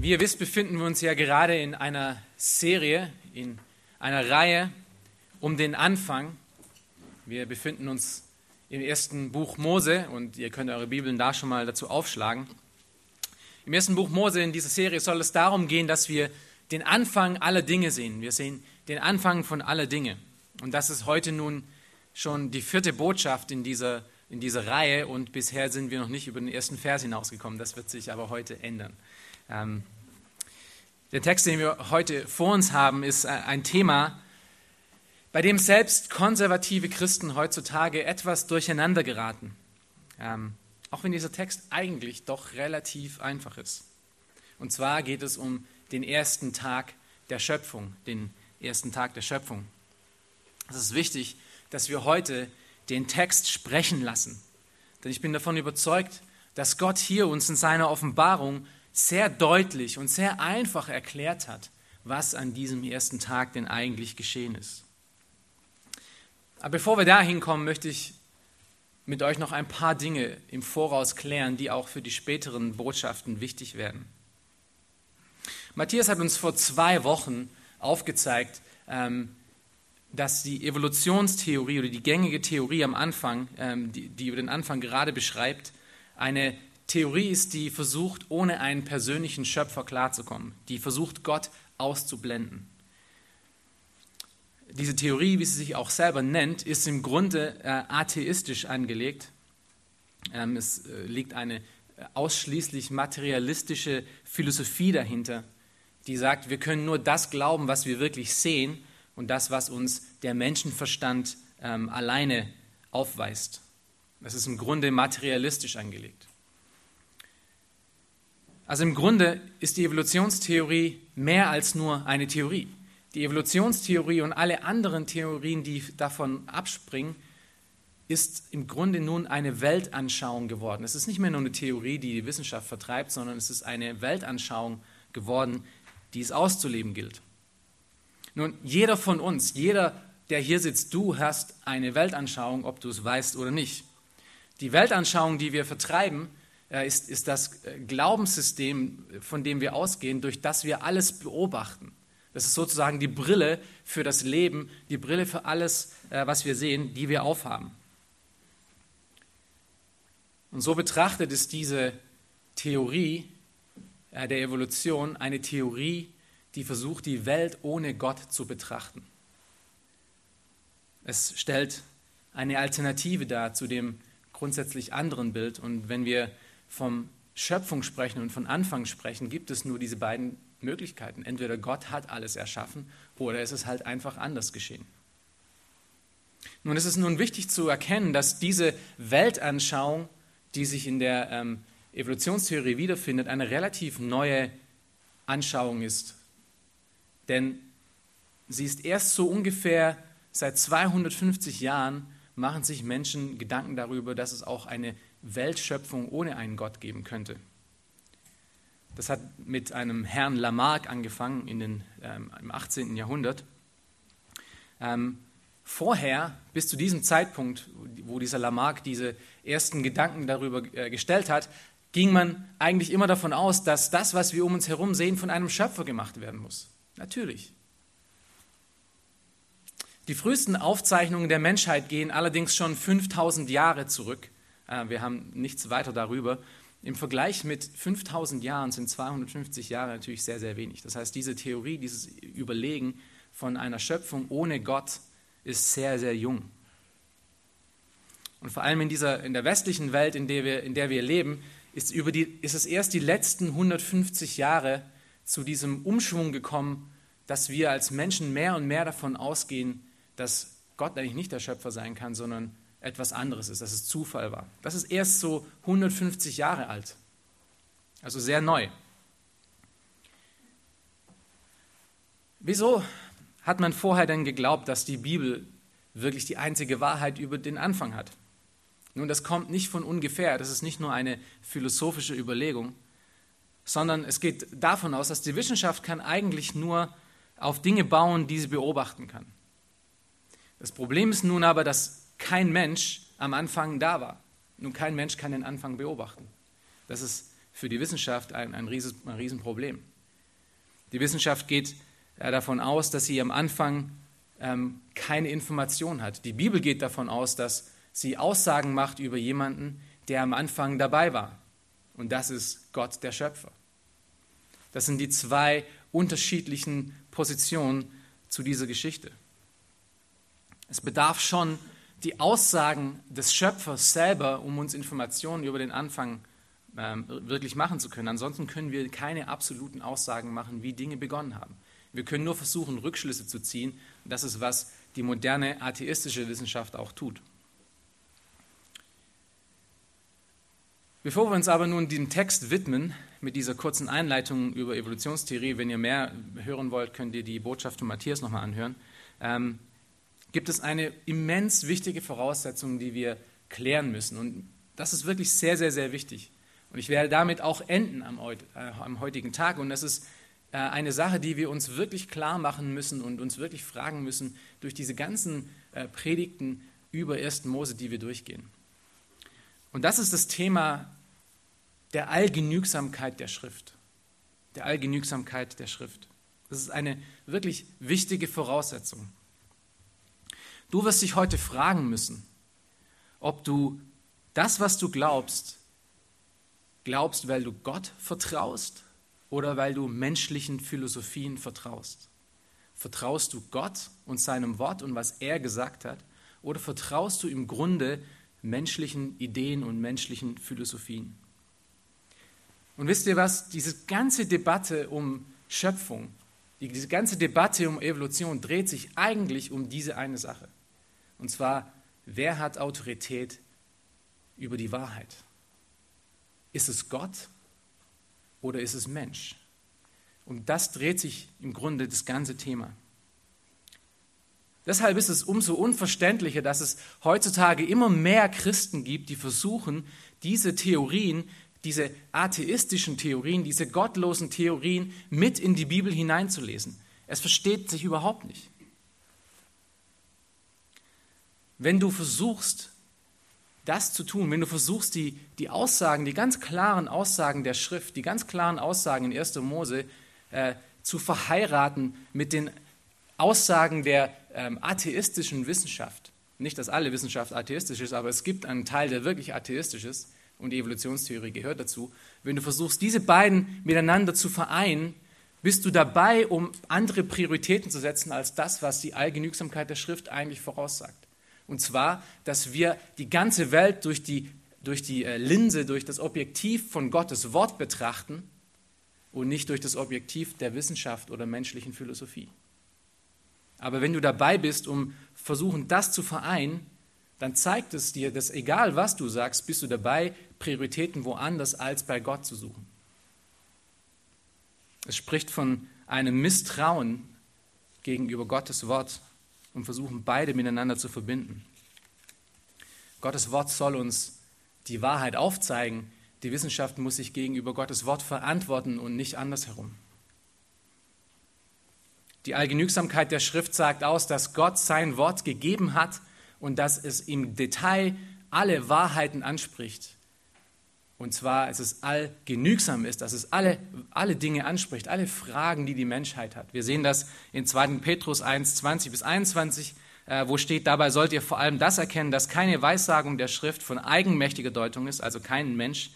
Wie ihr wisst, befinden wir uns ja gerade in einer Serie, in einer Reihe um den Anfang. Wir befinden uns im ersten Buch Mose und ihr könnt eure Bibeln da schon mal dazu aufschlagen. Im ersten Buch Mose in dieser Serie soll es darum gehen, dass wir den Anfang aller Dinge sehen. Wir sehen den Anfang von aller Dinge. Und das ist heute nun schon die vierte Botschaft in dieser, in dieser Reihe und bisher sind wir noch nicht über den ersten Vers hinausgekommen. Das wird sich aber heute ändern. Ähm, der Text, den wir heute vor uns haben, ist äh, ein Thema, bei dem selbst konservative Christen heutzutage etwas durcheinander geraten. Ähm, auch wenn dieser Text eigentlich doch relativ einfach ist. Und zwar geht es um den ersten Tag der Schöpfung, den ersten Tag der Schöpfung. Es ist wichtig, dass wir heute den Text sprechen lassen. Denn ich bin davon überzeugt, dass Gott hier uns in seiner Offenbarung sehr deutlich und sehr einfach erklärt hat, was an diesem ersten Tag denn eigentlich geschehen ist. Aber bevor wir dahin kommen, möchte ich mit euch noch ein paar Dinge im Voraus klären, die auch für die späteren Botschaften wichtig werden. Matthias hat uns vor zwei Wochen aufgezeigt, ähm, dass die Evolutionstheorie oder die gängige Theorie am Anfang, ähm, die, die über den Anfang gerade beschreibt, eine Theorie ist, die versucht, ohne einen persönlichen Schöpfer klarzukommen, die versucht, Gott auszublenden. Diese Theorie, wie sie sich auch selber nennt, ist im Grunde äh, atheistisch angelegt. Ähm, es äh, liegt eine äh, ausschließlich materialistische Philosophie dahinter, die sagt, wir können nur das glauben, was wir wirklich sehen und das, was uns der Menschenverstand ähm, alleine aufweist. Das ist im Grunde materialistisch angelegt. Also im Grunde ist die Evolutionstheorie mehr als nur eine Theorie. Die Evolutionstheorie und alle anderen Theorien, die davon abspringen, ist im Grunde nun eine Weltanschauung geworden. Es ist nicht mehr nur eine Theorie, die die Wissenschaft vertreibt, sondern es ist eine Weltanschauung geworden, die es auszuleben gilt. Nun, jeder von uns, jeder, der hier sitzt, du hast eine Weltanschauung, ob du es weißt oder nicht. Die Weltanschauung, die wir vertreiben, ist, ist das äh, Glaubenssystem, von dem wir ausgehen, durch das wir alles beobachten. Das ist sozusagen die Brille für das Leben, die Brille für alles, äh, was wir sehen, die wir aufhaben. Und so betrachtet ist diese Theorie der Evolution eine Theorie, die versucht, die Welt ohne Gott zu betrachten. Es stellt eine Alternative dar zu dem grundsätzlich anderen Bild. Und wenn wir vom Schöpfung sprechen und von Anfang sprechen, gibt es nur diese beiden Möglichkeiten. Entweder Gott hat alles erschaffen oder es ist halt einfach anders geschehen. Nun ist es nun wichtig zu erkennen, dass diese Weltanschauung, die sich in der ähm, Evolutionstheorie wiederfindet, eine relativ neue Anschauung ist. Denn sie ist erst so ungefähr seit 250 Jahren machen sich Menschen Gedanken darüber, dass es auch eine Weltschöpfung ohne einen Gott geben könnte. Das hat mit einem Herrn Lamarck angefangen in den, ähm, im 18. Jahrhundert. Ähm, vorher, bis zu diesem Zeitpunkt, wo dieser Lamarck diese ersten Gedanken darüber äh, gestellt hat, ging man eigentlich immer davon aus, dass das, was wir um uns herum sehen, von einem Schöpfer gemacht werden muss. Natürlich. Die frühesten Aufzeichnungen der Menschheit gehen allerdings schon 5000 Jahre zurück. Äh, wir haben nichts weiter darüber. Im Vergleich mit 5000 Jahren sind 250 Jahre natürlich sehr, sehr wenig. Das heißt, diese Theorie, dieses Überlegen von einer Schöpfung ohne Gott ist sehr, sehr jung. Und vor allem in, dieser, in der westlichen Welt, in der wir, in der wir leben, ist, über die, ist es erst die letzten 150 Jahre zu diesem Umschwung gekommen, dass wir als Menschen mehr und mehr davon ausgehen, dass Gott eigentlich nicht der Schöpfer sein kann, sondern etwas anderes ist, dass es Zufall war. Das ist erst so 150 Jahre alt, also sehr neu. Wieso hat man vorher denn geglaubt, dass die Bibel wirklich die einzige Wahrheit über den Anfang hat? Nun, das kommt nicht von ungefähr, das ist nicht nur eine philosophische Überlegung, sondern es geht davon aus, dass die Wissenschaft kann eigentlich nur auf Dinge bauen, die sie beobachten kann. Das Problem ist nun aber, dass kein Mensch am Anfang da war. Nun, kein Mensch kann den Anfang beobachten. Das ist für die Wissenschaft ein, ein, Ries, ein Riesenproblem. Die Wissenschaft geht äh, davon aus, dass sie am Anfang ähm, keine Information hat. Die Bibel geht davon aus, dass sie Aussagen macht über jemanden, der am Anfang dabei war. Und das ist Gott, der Schöpfer. Das sind die zwei unterschiedlichen Positionen zu dieser Geschichte. Es bedarf schon die Aussagen des Schöpfers selber, um uns Informationen über den Anfang ähm, wirklich machen zu können. Ansonsten können wir keine absoluten Aussagen machen, wie Dinge begonnen haben. Wir können nur versuchen, Rückschlüsse zu ziehen. Das ist, was die moderne atheistische Wissenschaft auch tut. Bevor wir uns aber nun dem Text widmen, mit dieser kurzen Einleitung über Evolutionstheorie, wenn ihr mehr hören wollt, könnt ihr die Botschaft von Matthias nochmal anhören, ähm, gibt es eine immens wichtige Voraussetzung, die wir klären müssen. Und das ist wirklich sehr, sehr, sehr wichtig. Und ich werde damit auch enden am, äh, heutigen Tag. Und das ist äh, eine Sache, die wir uns wirklich klar machen müssen und uns wirklich fragen müssen durch diese ganzen äh, Predigten über 1. Mose, die wir durchgehen. Und das ist das Thema der Allgenügsamkeit der Schrift. Der Allgenügsamkeit der Schrift. Das ist eine wirklich wichtige Voraussetzung. Du wirst dich heute fragen müssen, ob du das, was du glaubst, glaubst, weil du Gott vertraust oder weil du menschlichen Philosophien vertraust. Vertraust du Gott und seinem Wort und was er gesagt hat oder vertraust du im Grunde menschlichen Ideen und menschlichen Philosophien? Und wisst ihr was? Diese ganze Debatte um Schöpfung, diese ganze Debatte um Evolution dreht sich eigentlich um diese eine Sache. Und zwar, wer hat Autorität über die Wahrheit? Ist es Gott oder ist es Mensch? Und das dreht sich im Grunde das ganze Thema. Deshalb ist es umso unverständlicher, dass es heutzutage immer mehr Christen gibt, die versuchen, diese Theorien, diese atheistischen Theorien, diese gottlosen Theorien mit in die Bibel hineinzulesen. Es versteht sich überhaupt nicht. Wenn du versuchst, das zu tun, wenn du versuchst, die, die Aussagen, die ganz klaren Aussagen der Schrift, die ganz klaren Aussagen in 1. Mose äh, zu verheiraten mit den Aussagen der ähm, atheistischen Wissenschaft, nicht, dass alle Wissenschaft atheistisch ist, aber es gibt einen Teil, der wirklich atheistisch ist und die Evolutionstheorie gehört dazu. Wenn du versuchst, diese beiden miteinander zu vereinen, bist du dabei, um andere Prioritäten zu setzen als das, was die Allgenügsamkeit der Schrift eigentlich voraussagt. Und zwar, dass wir die ganze Welt durch die, durch die äh, Linse, durch das Objektiv von Gottes Wort betrachten und nicht durch das Objektiv der Wissenschaft oder menschlichen Philosophie. Aber wenn du dabei bist, um versuchen, das zu vereinen, dann zeigt es dir, dass egal was du sagst, bist du dabei, Prioritäten woanders als bei Gott zu suchen. Es spricht von einem Misstrauen gegenüber Gottes Wort und versuchen beide miteinander zu verbinden. Gottes Wort soll uns die Wahrheit aufzeigen. Die Wissenschaft muss sich gegenüber Gottes Wort verantworten und nicht andersherum. Die Allgenügsamkeit der Schrift sagt aus, dass Gott sein Wort gegeben hat und dass es im Detail alle Wahrheiten anspricht. Und zwar, dass es allgenügsam ist, dass es alle, alle Dinge anspricht, alle Fragen, die die Menschheit hat. Wir sehen das in 2. Petrus 1, 20 bis 21, äh, wo steht, dabei sollt ihr vor allem das erkennen, dass keine Weissagung der Schrift von eigenmächtiger Deutung ist, also kein Mensch,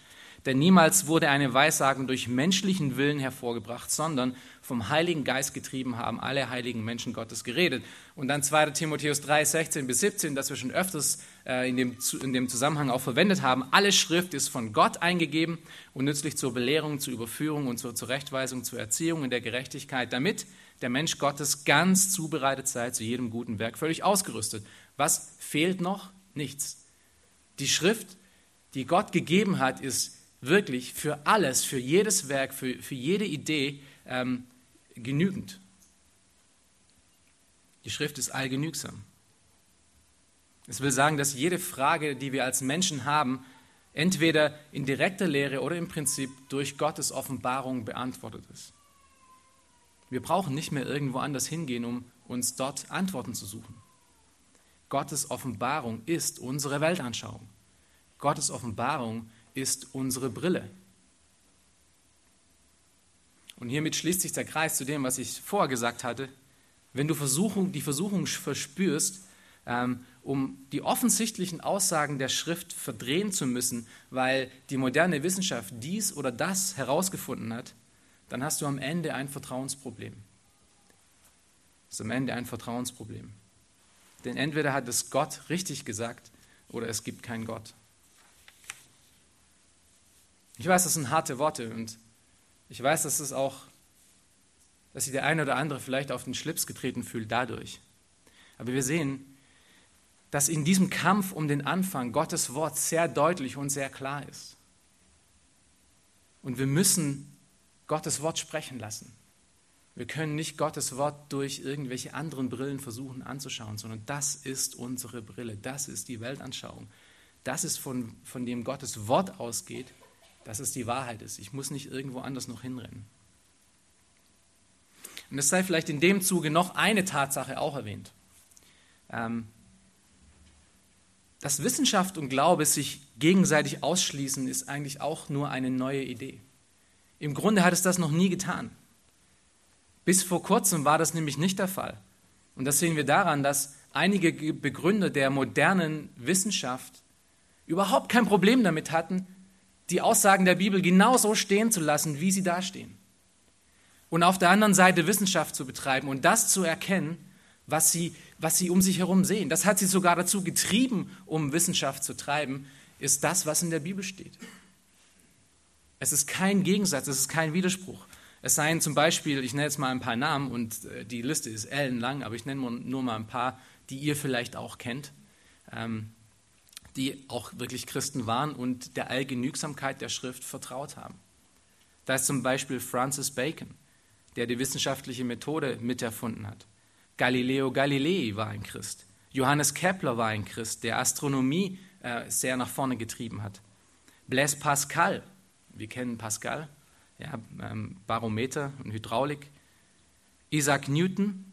denn niemals wurde eine Weissagung durch menschlichen Willen hervorgebracht, sondern vom Heiligen Geist getrieben haben alle heiligen Menschen Gottes geredet. Und dann 2. Timotheus 3, 16 bis 17, das wir schon öfters äh, in, dem, in dem Zusammenhang auch verwendet haben. Alle Schrift ist von Gott eingegeben und nützlich zur Belehrung, zur Überführung und zur Zurechtweisung, zur Erziehung in der Gerechtigkeit, damit der Mensch Gottes ganz zubereitet sei zu jedem guten Werk, völlig ausgerüstet. Was fehlt noch? Nichts. Die Schrift, die Gott gegeben hat, ist wirklich für alles, für jedes Werk, für, für jede Idee ähm, genügend. Die Schrift ist allgenügsam. Es will sagen, dass jede Frage, die wir als Menschen haben, entweder in direkter Lehre oder im Prinzip durch Gottes Offenbarung beantwortet ist. Wir brauchen nicht mehr irgendwo anders hingehen, um uns dort Antworten zu suchen. Gottes Offenbarung ist unsere Weltanschauung. Gottes Offenbarung ist unsere Brille. Und hiermit schließt sich der Kreis zu dem, was ich vorher gesagt hatte. Wenn du Versuchung, die Versuchung verspürst, ähm, um die offensichtlichen Aussagen der Schrift verdrehen zu müssen, weil die moderne Wissenschaft dies oder das herausgefunden hat, dann hast du am Ende ein Vertrauensproblem. Das ist am Ende ein Vertrauensproblem. Denn entweder hat es Gott richtig gesagt oder es gibt keinen Gott. Ich weiß, das sind harte Worte und ich weiß, dass es auch, dass sich der eine oder andere vielleicht auf den Schlips getreten fühlt dadurch. Aber wir sehen, dass in diesem Kampf um den Anfang Gottes Wort sehr deutlich und sehr klar ist. Und wir müssen Gottes Wort sprechen lassen. Wir können nicht Gottes Wort durch irgendwelche anderen Brillen versuchen anzuschauen, sondern das ist unsere Brille, das ist die Weltanschauung. Das ist von, von dem Gottes Wort ausgeht, dass es die Wahrheit ist. Ich muss nicht irgendwo anders noch hinrennen. Und es sei vielleicht in dem Zuge noch eine Tatsache auch erwähnt. Ähm, dass Wissenschaft und Glaube sich gegenseitig ausschließen, ist eigentlich auch nur eine neue Idee. Im Grunde hat es das noch nie getan. Bis vor kurzem war das nämlich nicht der Fall. Und das sehen wir daran, dass einige Begründer der modernen Wissenschaft überhaupt kein Problem damit hatten, die Aussagen der Bibel genauso stehen zu lassen, wie sie dastehen. Und auf der anderen Seite Wissenschaft zu betreiben und das zu erkennen, was sie, was sie um sich herum sehen. Das hat sie sogar dazu getrieben, um Wissenschaft zu treiben, ist das, was in der Bibel steht. Es ist kein Gegensatz, es ist kein Widerspruch. Es seien zum Beispiel, ich nenne jetzt mal ein paar Namen und äh, die Liste ist ellenlang, aber ich nenne nur mal ein paar, die ihr vielleicht auch kennt, ähm, die auch wirklich Christen waren und der Allgenügsamkeit der Schrift vertraut haben. Da ist zum Beispiel Francis Bacon, der die wissenschaftliche Methode miterfunden hat. Galileo Galilei war ein Christ. Johannes Kepler war ein Christ, der Astronomie äh, sehr nach vorne getrieben hat. Blaise Pascal, wir kennen Pascal, ja, ähm, Barometer und Hydraulik. Isaac Newton.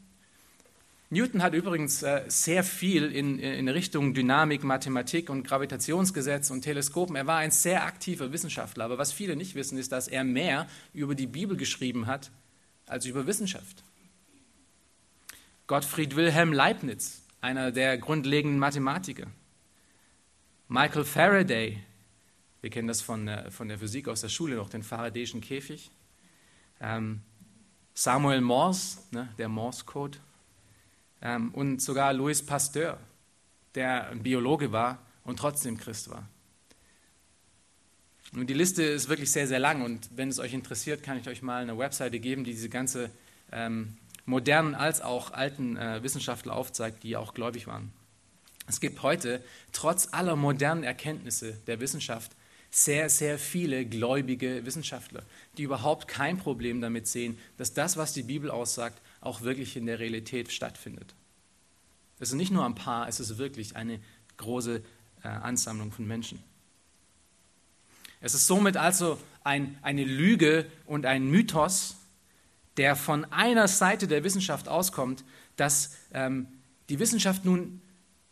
Newton hat übrigens äh, sehr viel in, in Richtung Dynamik, Mathematik und Gravitationsgesetz und Teleskopen. Er war ein sehr aktiver Wissenschaftler, aber was viele nicht wissen, ist, dass er mehr über die Bibel geschrieben hat als über Wissenschaft. Gottfried Wilhelm Leibniz, einer der grundlegenden Mathematiker. Michael Faraday, wir kennen das von der, von der Physik aus der Schule noch, den Faradayschen Käfig. Ähm, Samuel Morse, ne, der Morse-Code. Ähm, und sogar Louis Pasteur, der ein Biologe war und trotzdem Christ war. Und die Liste ist wirklich sehr, sehr lang und wenn es euch interessiert, kann ich euch mal eine Webseite geben, die diese ganze ähm, modernen als auch alten äh, Wissenschaftler aufzeigt, die auch gläubig waren. Es gibt heute, trotz aller modernen Erkenntnisse der Wissenschaft, sehr, sehr viele gläubige Wissenschaftler, die überhaupt kein Problem damit sehen, dass das, was die Bibel aussagt, auch wirklich in der Realität stattfindet. Es sind nicht nur ein paar, es ist wirklich eine große äh, Ansammlung von Menschen. Es ist somit also ein, eine Lüge und ein Mythos, der von einer Seite der Wissenschaft auskommt, dass ähm, die Wissenschaft nun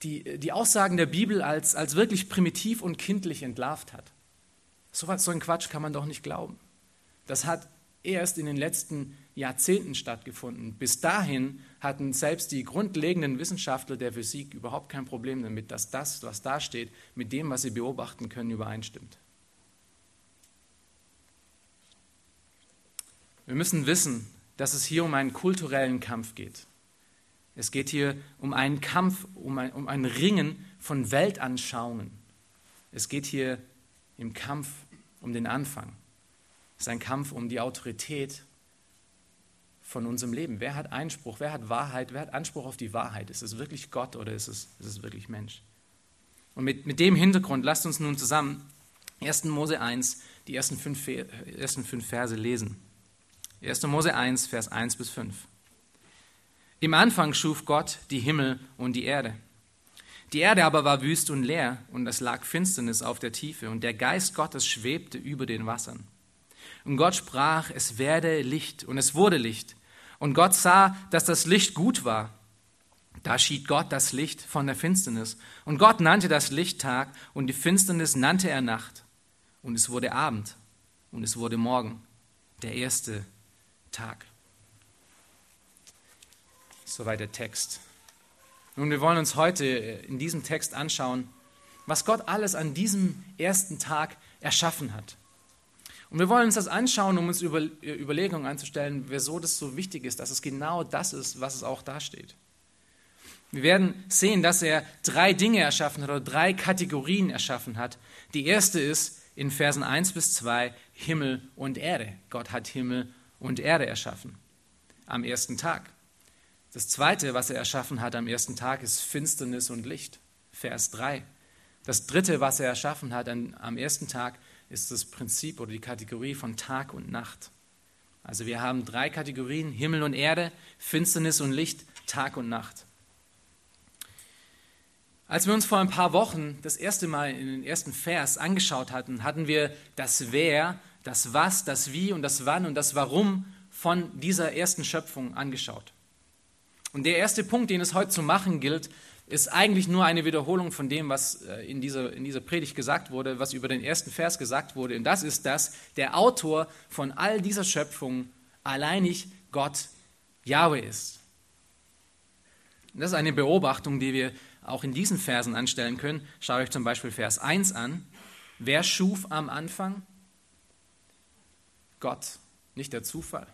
die, die Aussagen der Bibel als, als wirklich primitiv und kindlich entlarvt hat. So, was, so ein Quatsch kann man doch nicht glauben. Das hat erst in den letzten Jahrzehnten stattgefunden. Bis dahin hatten selbst die grundlegenden Wissenschaftler der Physik überhaupt kein Problem damit, dass das, was da steht, mit dem, was sie beobachten können, übereinstimmt. Wir müssen wissen, dass es hier um einen kulturellen Kampf geht. Es geht hier um einen Kampf, um ein, um ein Ringen von Weltanschauungen. Es geht hier im Kampf um den Anfang. Es ist ein Kampf um die Autorität von unserem Leben. Wer hat Einspruch? Wer hat Wahrheit? Wer hat Anspruch auf die Wahrheit? Ist es wirklich Gott oder ist es, ist es wirklich Mensch? Und mit, mit dem Hintergrund lasst uns nun zusammen 1. Mose 1 die ersten fünf, ersten fünf Verse lesen. 1. Mose 1, Vers 1 bis 5. Im Anfang schuf Gott die Himmel und die Erde. Die Erde aber war wüst und leer, und es lag Finsternis auf der Tiefe, und der Geist Gottes schwebte über den Wassern. Und Gott sprach, es werde Licht, und es wurde Licht. Und Gott sah, dass das Licht gut war. Da schied Gott das Licht von der Finsternis. Und Gott nannte das Licht Tag, und die Finsternis nannte er Nacht. Und es wurde Abend, und es wurde Morgen, der erste Tag. Soweit der Text. Nun, wir wollen uns heute in diesem Text anschauen, was Gott alles an diesem ersten Tag erschaffen hat. Und wir wollen uns das anschauen, um uns über, Überlegungen anzustellen, wieso das so wichtig ist, dass es genau das ist, was es auch da steht. Wir werden sehen, dass er drei Dinge erschaffen hat oder drei Kategorien erschaffen hat. Die erste ist in Versen 1 bis 2 Himmel und Erde. Gott hat Himmel und Erde erschaffen am ersten Tag. Das zweite, was er erschaffen hat am ersten Tag, ist Finsternis und Licht. Vers 3. Das dritte, was er erschaffen hat am ersten Tag, ist das Prinzip oder die Kategorie von Tag und Nacht. Also wir haben drei Kategorien, Himmel und Erde, Finsternis und Licht, Tag und Nacht. Als wir uns vor ein paar Wochen das erste Mal in den ersten Vers angeschaut hatten, hatten wir das Wer, das Was, das Wie und das Wann und das Warum von dieser ersten Schöpfung angeschaut. Und der erste Punkt, den es heute zu machen gilt, ist eigentlich nur eine Wiederholung von dem, was äh, in dieser, in dieser Predigt gesagt wurde, was über den ersten Vers gesagt wurde. Und das ist, dass der Autor von all dieser Schöpfung alleinig Gott Yahweh ist. Und das ist eine Beobachtung, die wir auch in diesen Versen anstellen können. Schaut euch zum Beispiel Vers 1 an. Wer schuf am Anfang? Gott, nicht der Zufall.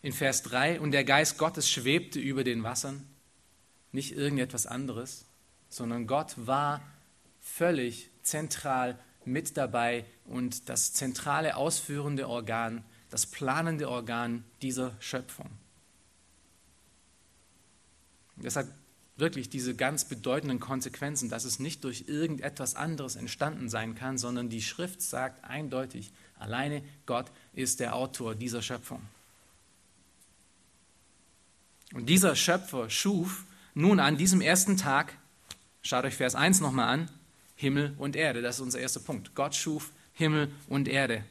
In Vers 3, und der Geist Gottes schwebte über den Wassern nicht irgendetwas anderes, sondern Gott war völlig zentral mit dabei und das zentrale ausführende Organ, das planende Organ dieser Schöpfung. Das hat wirklich diese ganz bedeutenden Konsequenzen, dass es nicht durch irgendetwas anderes entstanden sein kann, sondern die Schrift sagt eindeutig, alleine Gott ist der Autor dieser Schöpfung. Und dieser Schöpfer schuf nun, an diesem ersten Tag, schaut euch Vers 1 nochmal an, Himmel und Erde. Das ist unser erster Punkt. Gott schuf Himmel und Erde.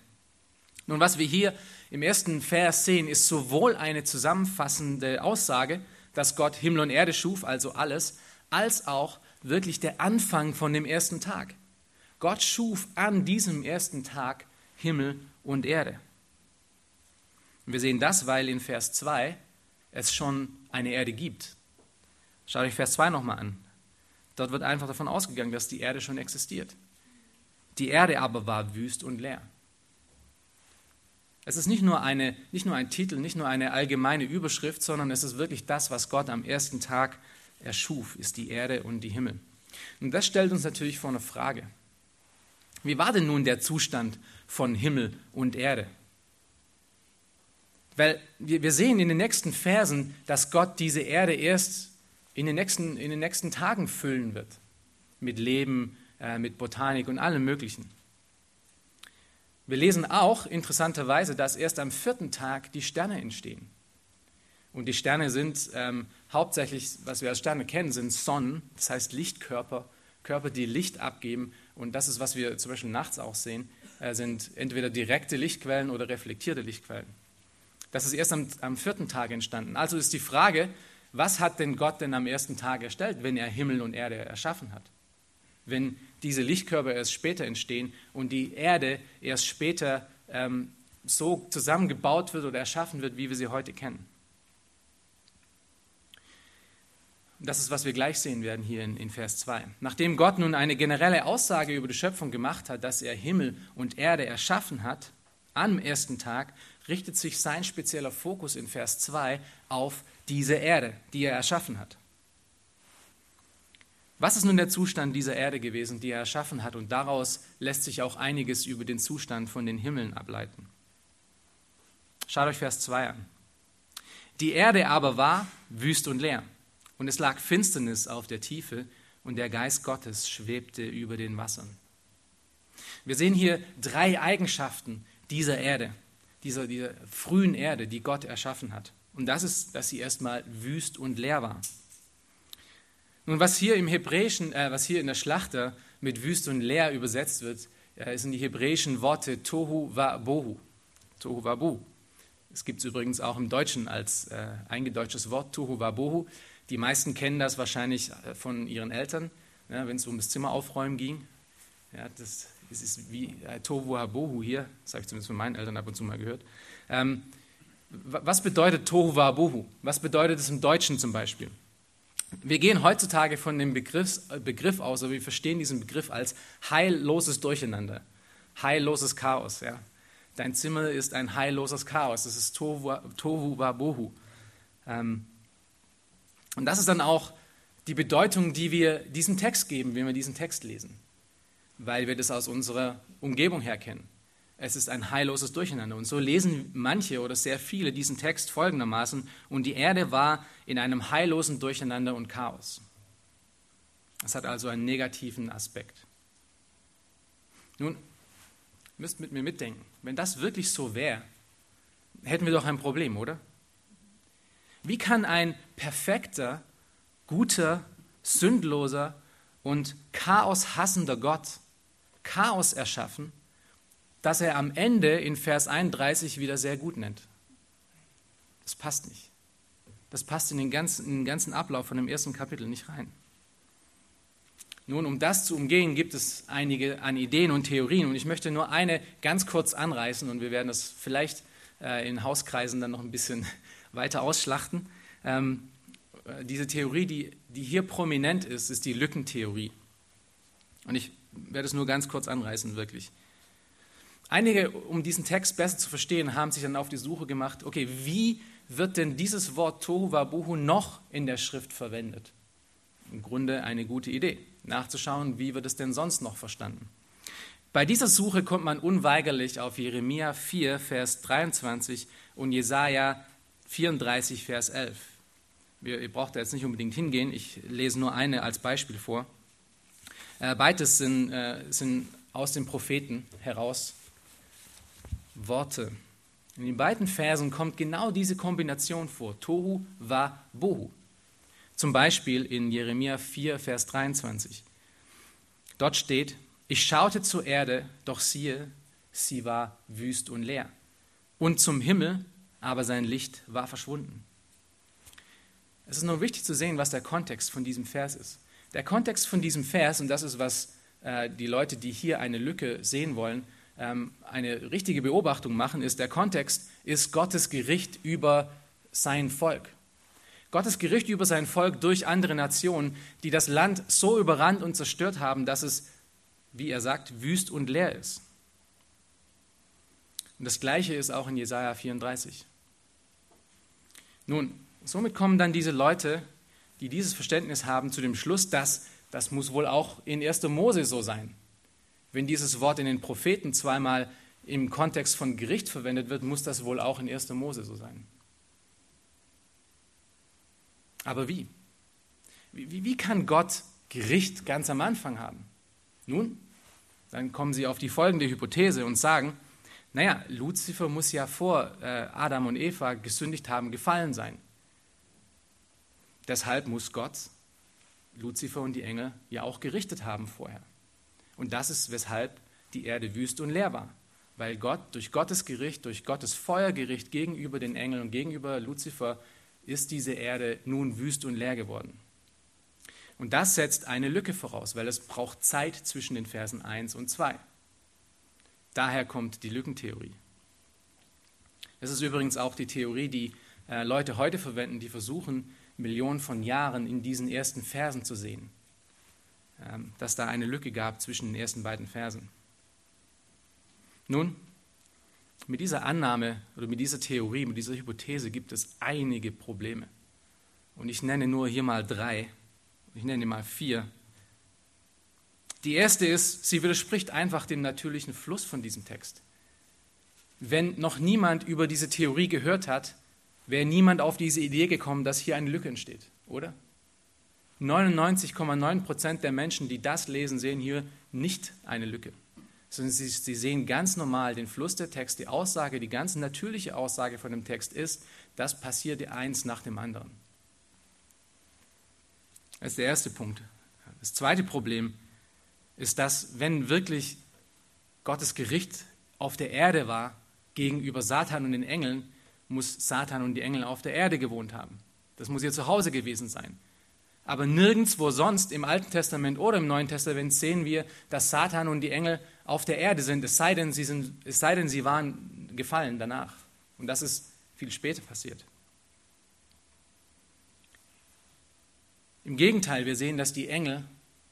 Nun, was wir hier im ersten Vers sehen, ist sowohl eine zusammenfassende Aussage, dass Gott Himmel und Erde schuf, also alles, als auch wirklich der Anfang von dem ersten Tag. Gott schuf an diesem ersten Tag Himmel und Erde. Wir sehen das, weil in Vers 2 es schon eine Erde gibt. Schaut euch Vers 2 nochmal an. Dort wird einfach davon ausgegangen, dass die Erde schon existiert. Die Erde aber war wüst und leer. Es ist nicht nur, eine, nicht nur ein Titel, nicht nur eine allgemeine Überschrift, sondern es ist wirklich das, was Gott am ersten Tag erschuf, ist die Erde und die Himmel. Und das stellt uns natürlich vor eine Frage. Wie war denn nun der Zustand von Himmel und Erde? Weil wir sehen in den nächsten Versen, dass Gott diese Erde erst in den nächsten, in den nächsten Tagen füllen wird. Mit Leben, äh, mit Botanik und allem Möglichen. Wir lesen auch interessanterweise, dass erst am vierten Tag die Sterne entstehen. Und die Sterne sind ähm, hauptsächlich, was wir als Sterne kennen, sind Sonnen, das heißt Lichtkörper, Körper, die Licht abgeben. Und das ist, was wir zum Beispiel nachts auch sehen, äh, sind entweder direkte Lichtquellen oder reflektierte Lichtquellen. Das ist erst am, am vierten Tag entstanden. Also ist die Frage, was hat denn Gott denn am ersten Tag erstellt, wenn er Himmel und Erde erschaffen hat? Wenn diese Lichtkörper erst später entstehen und die Erde erst später ähm, so zusammengebaut wird oder erschaffen wird, wie wir sie heute kennen. Das ist, was wir gleich sehen werden hier in, in, Vers 2. Nachdem Gott nun eine generelle Aussage über die Schöpfung gemacht hat, dass er Himmel und Erde erschaffen hat, am ersten Tag, richtet sich sein spezieller Fokus in Vers 2 auf diese Erde, die er erschaffen hat. Was ist nun der Zustand dieser Erde gewesen, die er erschaffen hat? Und daraus lässt sich auch einiges über den Zustand von den Himmeln ableiten. Schaut euch Vers 2 an. Die Erde aber war wüst und leer, und es lag Finsternis auf der Tiefe, und der Geist Gottes schwebte über den Wassern. Wir sehen hier drei Eigenschaften dieser Erde, dieser, dieser frühen Erde, die Gott erschaffen hat. Und das ist, dass sie erstmal wüst und leer war. Nun, was hier im Hebräischen, äh, was hier in der Schlachter mit wüst und leer übersetzt wird, äh, sind die hebräischen Worte Tohu wa Bohu. Tohu wa Bu. Es gibt es übrigens auch im Deutschen als äh, eingedeutschtes Wort, Tohu wa Bohu. Die meisten kennen das wahrscheinlich äh, von ihren Eltern, ja, wenn es um das Zimmer aufräumen ging. Ja, das, das ist wie äh, Tohu wa Bohu hier, das habe ich zumindest von meinen Eltern ab und zu mal gehört. Ähm, Was bedeutet Tohu Wabohu? Was bedeutet es im Deutschen zum Beispiel? Wir gehen heutzutage von dem Begriff, Begriff aus, oder wir verstehen diesen Begriff als heilloses Durcheinander, heilloses Chaos. Ja. Dein Zimmer ist ein heilloses Chaos, das ist Tohu, Wabohu. Ähm, und das ist dann auch die Bedeutung, die wir diesem Text geben, wenn wir diesen Text lesen, weil wir das aus unserer Umgebung her kennen. Es ist ein heilloses Durcheinander. Und so lesen manche oder sehr viele diesen Text folgendermaßen, und die Erde war in einem heillosen Durcheinander und Chaos. Das hat also einen negativen Aspekt. Nun, ihr müsst mit mir mitdenken, wenn das wirklich so wäre, hätten wir doch ein Problem, oder? Wie kann ein perfekter, guter, sündloser und chaoshassender Gott Chaos erschaffen das er am Ende in Vers 31 wieder sehr gut nennt. Das passt nicht. Das passt in den ganzen, in den ganzen Ablauf von dem ersten Kapitel nicht rein. Nun, um das zu umgehen, gibt es einige an Ideen und Theorien und ich möchte nur eine ganz kurz anreißen und wir werden das vielleicht äh, in Hauskreisen dann noch ein bisschen weiter ausschlachten. Ähm, äh, diese Theorie, die, die hier prominent ist, ist die Lückentheorie. Und ich werde es nur ganz kurz anreißen, wirklich. Einige, um diesen Text besser zu verstehen, haben sich dann auf die Suche gemacht, okay, wie wird denn dieses Wort Tohu Wabuhu noch in der Schrift verwendet? Im Grunde eine gute Idee, nachzuschauen, wie wird es denn sonst noch verstanden. Bei dieser Suche kommt man unweigerlich auf Jeremia 4, Vers 23 und Jesaja 34, Vers 11. Ihr braucht da jetzt nicht unbedingt hingehen, ich lese nur eine als Beispiel vor. Äh, beides sind, äh, sind aus den Propheten heraus Worte. In den beiden Versen kommt genau diese Kombination vor. Tohu wa bohu. Zum Beispiel in Jeremia 4, Vers 23. Dort steht, ich schaute zur Erde, doch siehe, sie war wüst und leer. Und zum Himmel, aber sein Licht war verschwunden. Es ist nur wichtig zu sehen, was der Kontext von diesem Vers ist. Der Kontext von diesem Vers, und das ist, was äh, die Leute, die hier eine Lücke sehen wollen, eine richtige Beobachtung machen, ist, der Kontext ist Gottes Gericht über sein Volk. Gottes Gericht über sein Volk durch andere Nationen, die das Land so überrannt und zerstört haben, dass es, wie er sagt, wüst und leer ist. Und das Gleiche ist auch in Jesaja 34. Nun, somit kommen dann diese Leute, die dieses Verständnis haben, zu dem Schluss, dass das muss wohl auch in 1. Mose so sein. Wenn dieses Wort in den Propheten zweimal im Kontext von Gericht verwendet wird, muss das wohl auch in 1. Mose so sein. Aber wie? Wie, wie kann Gott Gericht ganz am Anfang haben? Nun, dann kommen sie auf die folgende Hypothese und sagen, naja, Luzifer muss ja vor äh, Adam und Eva gesündigt haben, gefallen sein. Deshalb muss Gott Luzifer und die Engel ja auch gerichtet haben vorher. Und das ist, weshalb die Erde wüst und leer war. Weil Gott durch Gottes Gericht, durch Gottes Feuergericht gegenüber den Engeln und gegenüber Luzifer ist diese Erde nun wüst und leer geworden. Und das setzt eine Lücke voraus, weil es braucht Zeit zwischen den Versen 1 und 2. Daher kommt die Lückentheorie. Es ist übrigens auch die Theorie, die äh, Leute heute verwenden, die versuchen, Millionen von Jahren in diesen ersten Versen zu sehen. Ähm, dass da eine Lücke gab zwischen den ersten beiden Versen. Nun, mit dieser Annahme oder mit dieser Theorie, mit dieser Hypothese gibt es einige Probleme. Und ich nenne nur hier mal drei. Ich nenne mal vier. Die erste ist, sie widerspricht einfach dem natürlichen Fluss von diesem Text. Wenn noch niemand über diese Theorie gehört hat, wäre niemand auf diese Idee gekommen, dass hier eine Lücke entsteht, oder? 99,9 Prozent der Menschen, die das lesen, sehen hier nicht eine Lücke, sondern sie, sie sehen ganz normal den Fluss der Text, die Aussage, die ganz natürliche Aussage von dem Text ist, das passiert eins nach dem anderen. Das ist der erste Punkt. Das zweite Problem ist, dass wenn wirklich Gottes Gericht auf der Erde war gegenüber Satan und den Engeln, muss Satan und die Engel auf der Erde gewohnt haben. Das muss ihr Zuhause gewesen sein. Aber nirgendwo sonst im Alten Testament oder im Neuen Testament sehen wir, dass Satan und die Engel auf der Erde sind, es sei denn, sie, sind, es sei denn, sie waren gefallen danach. Und das ist viel später passiert. Im Gegenteil, wir sehen, dass die Engel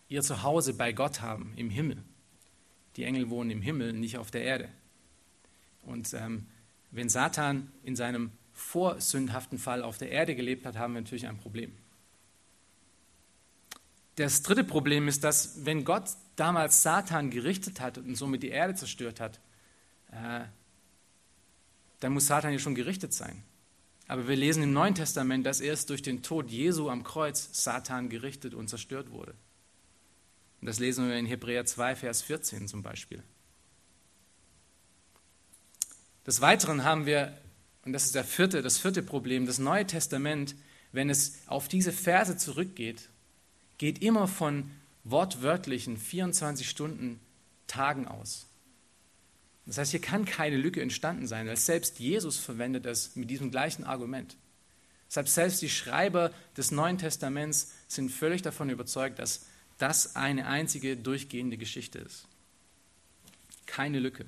ihr Zuhause bei Gott haben, im Himmel. Die Engel wohnen im Himmel, nicht auf der Erde. Und ähm, wenn Satan in seinem vorsündhaften Fall auf der Erde gelebt hat, haben wir natürlich ein Problem. Das dritte Problem ist, dass wenn Gott damals Satan gerichtet hat und somit die Erde zerstört hat, äh, dann muss Satan ja schon gerichtet sein. Aber wir lesen im Neuen Testament, dass erst durch den Tod Jesu am Kreuz Satan gerichtet und zerstört wurde. Und das lesen wir in Hebräer 2, Vers 14 zum Beispiel. Des Weiteren haben wir, und das ist der vierte, das vierte Problem, das Neue Testament, wenn es auf diese Verse zurückgeht, geht immer von wortwörtlichen 24 Stunden Tagen aus. Das heißt, hier kann keine Lücke entstanden sein, weil selbst Jesus verwendet es mit diesem gleichen Argument. Deshalb selbst die Schreiber des Neuen Testaments sind völlig davon überzeugt, dass das eine einzige durchgehende Geschichte ist. Keine Lücke.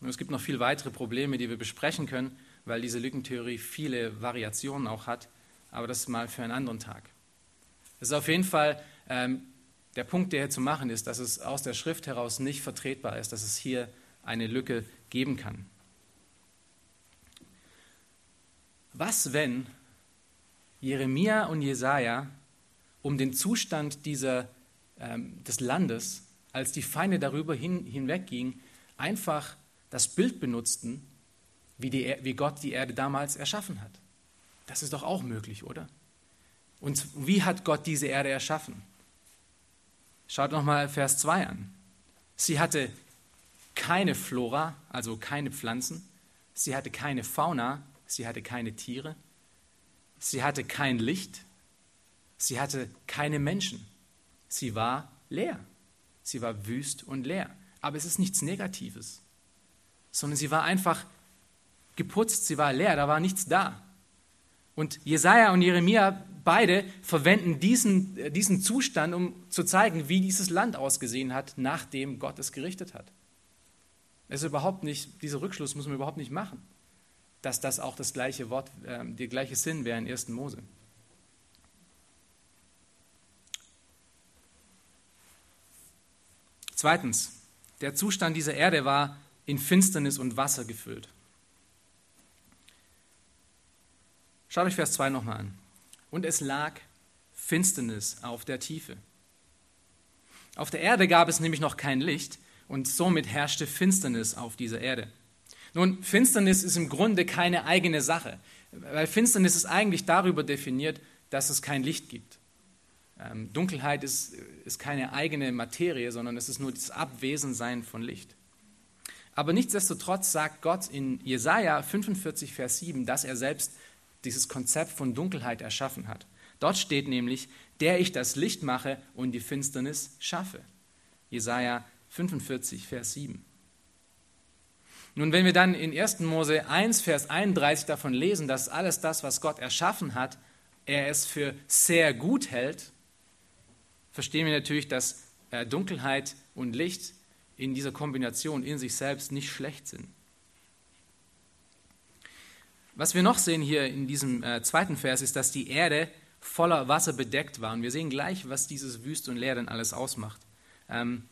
Und es gibt noch viel weitere Probleme, die wir besprechen können, weil diese Lückentheorie viele Variationen auch hat, aber das mal für einen anderen Tag. Es ist auf jeden Fall ähm, der Punkt, der hier zu machen ist, dass es aus der Schrift heraus nicht vertretbar ist, dass es hier eine Lücke geben kann. Was, wenn Jeremia und Jesaja um den Zustand dieser, ähm, des Landes, als die Feinde darüber hin, hinweggingen, einfach das Bild benutzten, wie, die, wie Gott die Erde damals erschaffen hat? Das ist doch auch möglich, oder? Und wie hat Gott diese Erde erschaffen? Schaut nochmal Vers 2 an. Sie hatte keine Flora, also keine Pflanzen. Sie hatte keine Fauna, sie hatte keine Tiere. Sie hatte kein Licht. Sie hatte keine Menschen. Sie war leer. Sie war wüst und leer. Aber es ist nichts Negatives, sondern sie war einfach geputzt, sie war leer, da war nichts da. Und Jesaja und Jeremia beide verwenden diesen, äh, diesen Zustand, um zu zeigen, wie dieses Land ausgesehen hat, nachdem Gott es gerichtet hat. Es ist überhaupt nicht, dieser Rückschluss muss man überhaupt nicht machen, dass das auch das gleiche Wort, äh, der gleiche Sinn wäre in 1. Mose. Zweitens, der Zustand dieser Erde war in Finsternis und Wasser gefüllt. Schaut euch Vers 2 nochmal an. Und es lag Finsternis auf der Tiefe. Auf der Erde gab es nämlich noch kein Licht und somit herrschte Finsternis auf dieser Erde. Nun, Finsternis ist im Grunde keine eigene Sache, weil Finsternis ist eigentlich darüber definiert, dass es kein Licht gibt. Ähm, Dunkelheit ist, ist keine eigene Materie, sondern es ist nur das Abwesensein von Licht. Aber nichtsdestotrotz sagt Gott in Jesaja 45, Vers 7, dass er selbst dieses Konzept von Dunkelheit erschaffen hat. Dort steht nämlich, der ich das Licht mache und die Finsternis schaffe. Jesaja 45, Vers 7. Nun, wenn wir dann in 1. Mose 1, Vers 31 davon lesen, dass alles das, was Gott erschaffen hat, er es für sehr gut hält, verstehen wir natürlich, dass äh, Dunkelheit und Licht in dieser Kombination in sich selbst nicht schlecht sind. Was wir noch sehen hier in diesem äh, zweiten Vers ist, dass die Erde voller Wasser bedeckt war. Und wir sehen gleich, was dieses Wüst und Leer denn alles ausmacht. Ähm,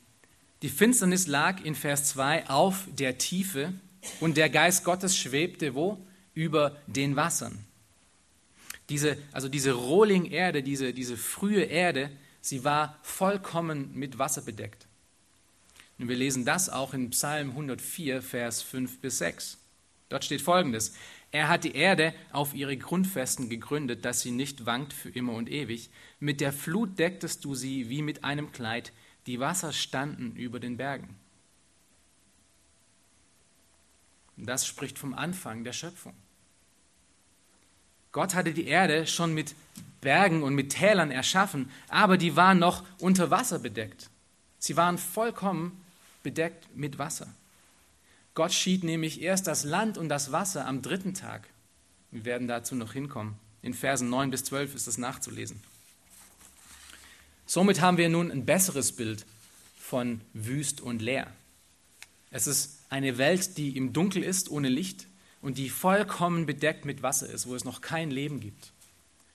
die Finsternis lag in Vers 2 auf der Tiefe und der Geist Gottes schwebte wo? Über den Wassern. Diese, also diese Rohling-Erde, diese, diese frühe Erde, sie war vollkommen mit Wasser bedeckt. Und wir lesen das auch in Psalm 104, Vers 5 bis 6. Dort steht folgendes: er hat die Erde auf ihre Grundfesten gegründet, dass sie nicht wankt für immer und ewig. Mit der Flut decktest du sie wie mit einem Kleid. Die Wasser standen über den Bergen. Das spricht vom Anfang der Schöpfung. Gott hatte die Erde schon mit Bergen und mit Tälern erschaffen, aber die waren noch unter Wasser bedeckt. Sie waren vollkommen bedeckt mit Wasser. Gott schied nämlich erst das Land und das Wasser am dritten Tag. Wir werden dazu noch hinkommen. In Versen 9 bis 12 ist das nachzulesen. Somit haben wir nun ein besseres Bild von wüst und leer. Es ist eine Welt, die im Dunkel ist, ohne Licht, und die vollkommen bedeckt mit Wasser ist, wo es noch kein Leben gibt.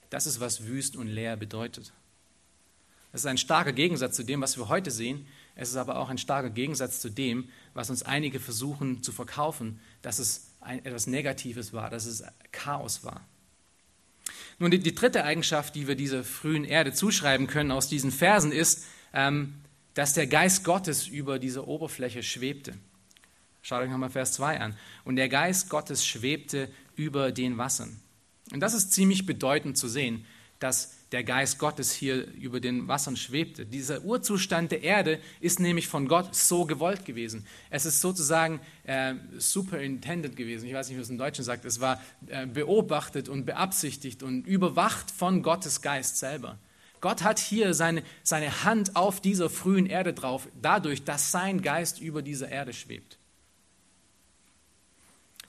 Das ist, was wüst und leer bedeutet. Das ist ein starker Gegensatz zu dem, was wir heute sehen. Es ist aber auch ein starker Gegensatz zu dem, was uns einige versuchen zu verkaufen, dass es ein, etwas Negatives war, dass es Chaos war. Nun, die, die, dritte Eigenschaft, die wir dieser frühen Erde zuschreiben können aus diesen Versen, ist, ähm, dass der Geist Gottes über dieser Oberfläche schwebte. Schaut euch nochmal Vers 2 an. Und der Geist Gottes schwebte über den Wassern. Und das ist ziemlich bedeutend zu sehen, dass der Geist Gottes hier über den Wassern schwebte. Dieser Urzustand der Erde ist nämlich von Gott so gewollt gewesen. Es ist sozusagen äh, superintended gewesen. Ich weiß nicht, wie es im Deutschen sagt. Es war äh, beobachtet und beabsichtigt und überwacht von Gottes Geist selber. Gott hat hier seine, seine Hand auf dieser frühen Erde drauf, dadurch, dass sein Geist über dieser Erde schwebt.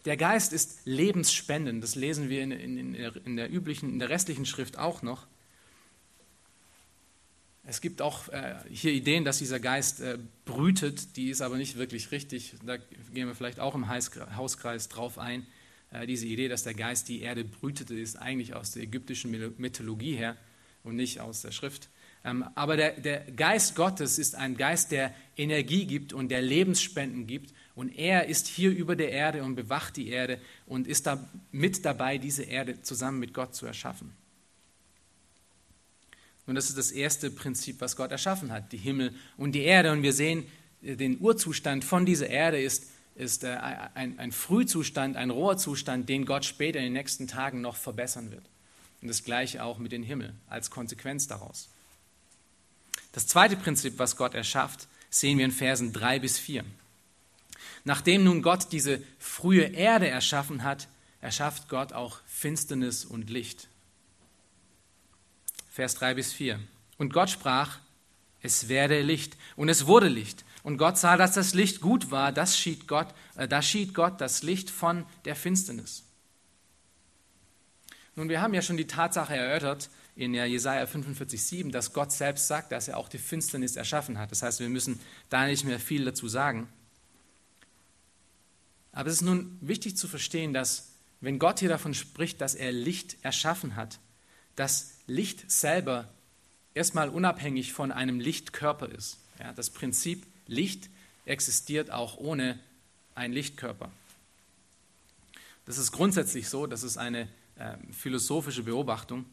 Der Geist ist lebensspendend, das lesen wir in, in, in, der üblichen, in der restlichen Schrift auch noch. Es gibt auch äh, hier Ideen, dass dieser Geist äh, brütet, die ist aber nicht wirklich richtig. Da gehen wir vielleicht auch im Hauskreis drauf ein. Äh, diese Idee, dass der Geist die Erde brütete, ist eigentlich aus der ägyptischen Mythologie her und nicht aus der Schrift. Ähm, aber der, der Geist Gottes ist ein Geist, der Energie gibt und der Lebensspenden gibt. Und er ist hier über der Erde und bewacht die Erde und ist da mit dabei, diese Erde zusammen mit Gott zu erschaffen. Und das ist das erste Prinzip, was Gott erschaffen hat, die Himmel und die Erde. Und wir sehen, äh, den Urzustand von dieser Erde ist, ist äh, ein, ein Frühzustand, ein Rohrzustand, den Gott später in den nächsten Tagen noch verbessern wird. Und das gleiche auch mit dem Himmel als Konsequenz daraus. Das zweite Prinzip, was Gott erschafft, sehen wir in Versen 3 bis 4. Nachdem nun Gott diese frühe Erde erschaffen hat, erschafft Gott auch Finsternis und Licht. Vers 3 bis 4. Und Gott sprach, es werde Licht. Und es wurde Licht. Und Gott sah, dass das Licht gut war. Das schied Gott, äh, da schied Gott das Licht von der Finsternis. Nun, wir haben ja schon die Tatsache erörtert in Jesaja 45,7, dass Gott selbst sagt, dass er auch die Finsternis erschaffen hat. Das heißt, wir müssen da nicht mehr viel dazu sagen. Aber es ist nun wichtig zu verstehen, dass, wenn Gott hier davon spricht, dass er Licht erschaffen hat, dass Licht selber erstmal unabhängig von einem Lichtkörper ist. Ja, das Prinzip Licht existiert auch ohne einen Lichtkörper. Das ist grundsätzlich so, das ist eine äh, philosophische Beobachtung.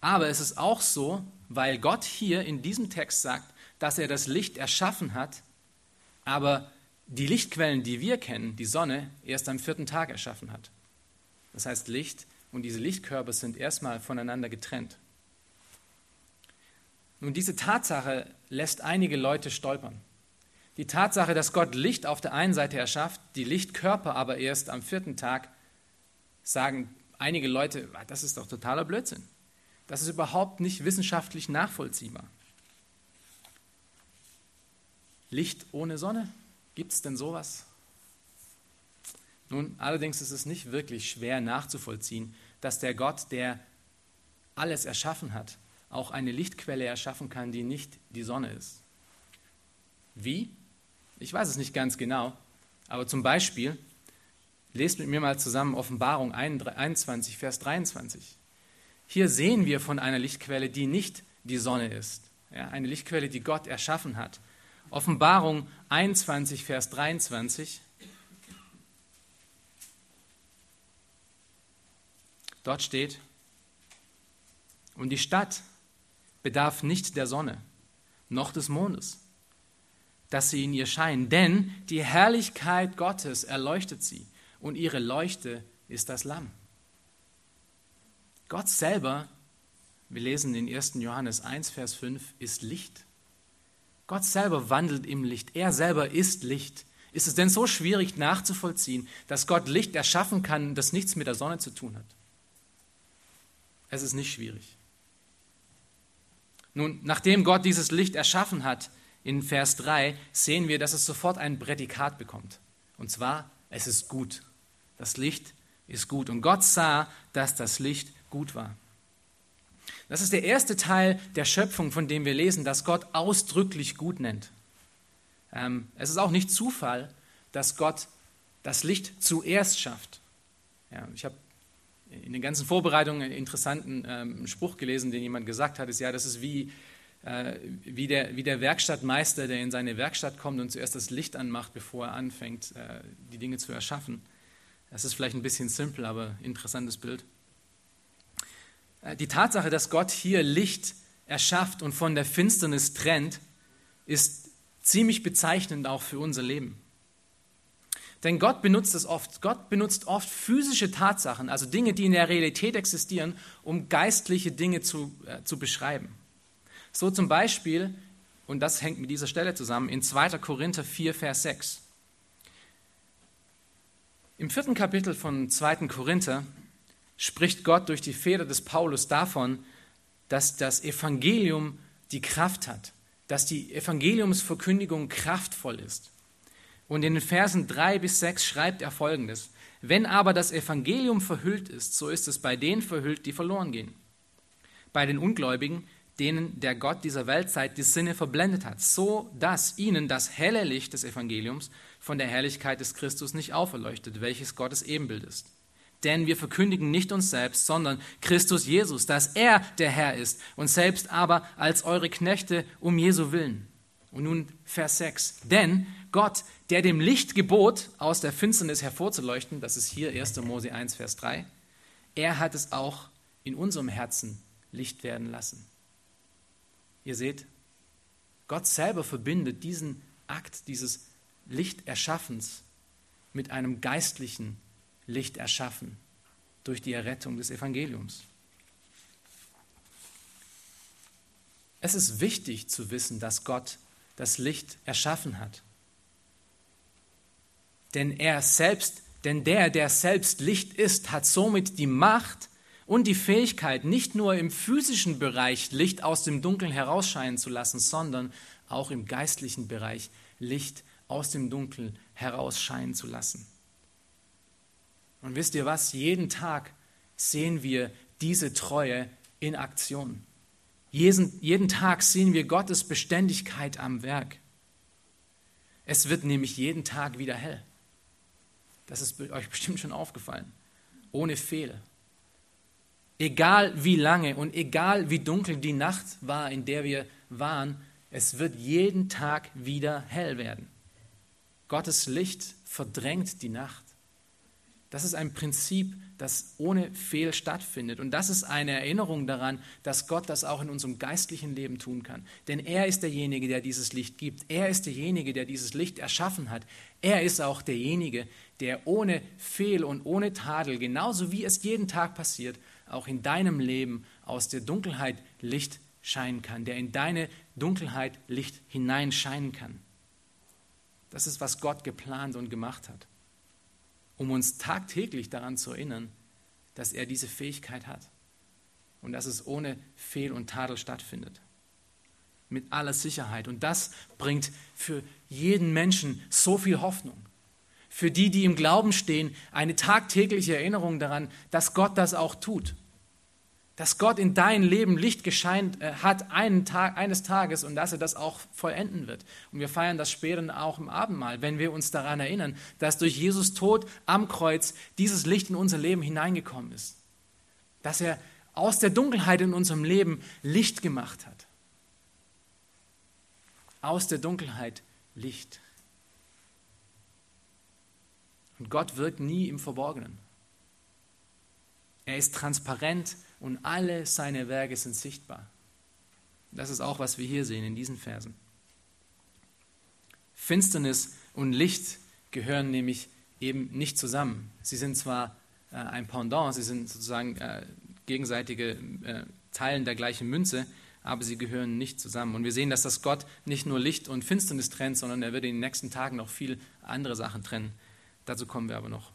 Aber es ist auch so, weil Gott hier in diesem Text sagt, dass er das Licht erschaffen hat, aber die Lichtquellen, die wir kennen, die Sonne, erst am vierten Tag erschaffen hat. Das heißt, Licht und diese Lichtkörper sind erstmal voneinander getrennt. Nun, diese Tatsache lässt einige Leute stolpern. Die Tatsache, dass Gott Licht auf der einen Seite erschafft, die Lichtkörper aber erst am vierten Tag, sagen einige Leute, ah, das ist doch totaler Blödsinn. Das ist überhaupt nicht wissenschaftlich nachvollziehbar. Licht ohne Sonne? Gibt es denn sowas? Nun, allerdings ist es nicht wirklich schwer nachzuvollziehen, dass der Gott, der alles erschaffen hat, auch eine Lichtquelle erschaffen kann, die nicht die Sonne ist. Wie? Ich weiß es nicht ganz genau, aber zum Beispiel, lest mit mir mal zusammen Offenbarung 21, Vers 23. Hier sehen wir von einer Lichtquelle, die nicht die Sonne ist. Ja, eine Lichtquelle, die Gott erschaffen hat. Offenbarung 21, Vers 23. Dort steht, und die Stadt bedarf nicht der Sonne, noch des Mondes, dass sie in ihr scheinen, denn die Herrlichkeit Gottes erleuchtet sie und ihre Leuchte ist das Lamm. Gott selber, wir lesen in 1. Johannes 1, Vers 5, ist Licht. Gott selber wandelt im Licht. Er selber ist Licht. Ist es denn so schwierig nachzuvollziehen, dass Gott Licht erschaffen kann, das nichts mit der Sonne zu tun hat? Es ist nicht schwierig. Nun, nachdem Gott dieses Licht erschaffen hat, in Vers 3 sehen wir, dass es sofort ein Prädikat bekommt. Und zwar, es ist gut. Das Licht ist gut. Und Gott sah, dass das Licht gut war. Das ist der erste Teil der Schöpfung, von dem wir lesen, dass Gott ausdrücklich gut nennt. Ähm, es ist auch nicht Zufall, dass Gott das Licht zuerst schafft. Ja, ich habe in den ganzen Vorbereitungen einen interessanten ähm, Spruch gelesen, den jemand gesagt hat, ist ja, das ist wie, äh, wie, der, wie der Werkstattmeister, der in seine Werkstatt kommt und zuerst das Licht anmacht, bevor er anfängt, äh, die Dinge zu erschaffen. Das ist vielleicht ein bisschen simpel, aber interessantes Bild. Äh, die Tatsache, dass Gott hier Licht erschafft und von der Finsternis trennt, ist ziemlich bezeichnend auch für unser Leben. Denn Gott benutzt es oft. Gott benutzt oft physische Tatsachen, also Dinge, die in der Realität existieren, um geistliche Dinge zu, äh, zu beschreiben. So zum Beispiel, und das hängt mit dieser Stelle zusammen, in 2. Korinther 4, Vers 6. Im vierten Kapitel von 2. Korinther spricht Gott durch die Feder des Paulus davon, dass das Evangelium die Kraft hat, dass die Evangeliumsverkündigung kraftvoll ist. Und in den Versen 3 bis 6 schreibt er folgendes. Wenn aber das Evangelium verhüllt ist, so ist es bei denen verhüllt, die verloren gehen. Bei den Ungläubigen, denen der Gott dieser Weltzeit die Sinne verblendet hat, so dass ihnen das helle Licht des Evangeliums von der Herrlichkeit des Christus nicht auferleuchtet, welches Gottes Ebenbild ist. Denn wir verkündigen nicht uns selbst, sondern Christus Jesus, dass er der Herr ist, und selbst aber als eure Knechte um Jesu willen. Und nun Vers 6. Denn Gott, der dem Licht gebot, aus der Finsternis hervorzuleuchten, das ist hier 1. Mose 1, Vers 3, er hat es auch in unserem Herzen Licht werden lassen. Ihr seht, Gott selber verbindet diesen Akt dieses Lichterschaffens mit einem geistlichen Licht erschaffen durch die Errettung des Evangeliums. Es ist wichtig zu wissen, dass Gott das Licht erschaffen hat. Denn er selbst, denn der, der selbst Licht ist, hat somit die Macht und die Fähigkeit, nicht nur im physischen Bereich Licht aus dem Dunkeln herausscheinen zu lassen, sondern auch im geistlichen Bereich Licht aus dem Dunkeln herausscheinen zu lassen. Und wisst ihr was? Jeden Tag sehen wir diese Treue in Aktion. Jeden, jeden Tag sehen wir Gottes Beständigkeit am Werk. Es wird nämlich jeden Tag wieder hell. Das ist euch bestimmt schon aufgefallen. Ohne Fehler. Egal wie lange und egal wie dunkel die Nacht war, in der wir waren, es wird jeden Tag wieder hell werden. Gottes Licht verdrängt die Nacht. Das ist ein Prinzip, das ohne Fehl stattfindet. Und das ist eine Erinnerung daran, dass Gott das auch in unserem geistlichen Leben tun kann. Denn er ist derjenige, der dieses Licht gibt. Er ist derjenige, der dieses Licht erschaffen hat. Er ist auch derjenige, der ohne Fehl und ohne Tadel, genauso wie es jeden Tag passiert, auch in deinem Leben aus der Dunkelheit Licht scheinen kann, der in deine Dunkelheit Licht hineinscheinen kann. Das ist, was Gott geplant und gemacht hat um uns tagtäglich daran zu erinnern, dass er diese Fähigkeit hat und dass es ohne Fehl und Tadel stattfindet. Mit aller Sicherheit. Und das bringt für jeden Menschen so viel Hoffnung. Für die, die im Glauben stehen, eine tagtägliche Erinnerung daran, dass Gott das auch tut dass Gott in dein Leben Licht gescheint äh, hat einen Tag, eines Tages und dass er das auch vollenden wird. Und wir feiern das später auch im Abendmahl, wenn wir uns daran erinnern, dass durch Jesus Tod am Kreuz dieses Licht in unser Leben hineingekommen ist. Dass er aus der Dunkelheit in unserem Leben Licht gemacht hat. Aus der Dunkelheit Licht. Und Gott wirkt nie im Verborgenen. Er ist transparent und alle seine Werke sind sichtbar. Das ist auch, was wir hier sehen in diesen Versen. Finsternis und Licht gehören nämlich eben nicht zusammen. Sie sind zwar äh, ein Pendant, sie sind sozusagen äh, gegenseitige äh, Teilen der gleichen Münze, aber sie gehören nicht zusammen. Und wir sehen, dass das Gott nicht nur Licht und Finsternis trennt, sondern er wird in den nächsten Tagen noch viel andere Sachen trennen. Dazu kommen wir aber noch.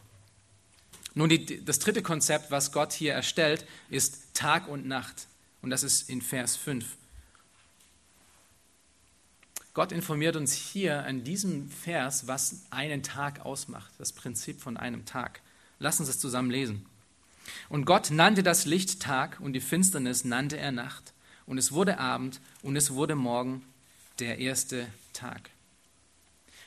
Nun, die, das dritte Konzept, was Gott hier erstellt, ist Tag und Nacht. Und das ist in Vers 5. Gott informiert uns hier an diesem Vers, was einen Tag ausmacht, das Prinzip von einem Tag. Lass uns es zusammen lesen. Und Gott nannte das Licht Tag und die Finsternis nannte er Nacht. Und es wurde Abend und es wurde Morgen, der erste Tag.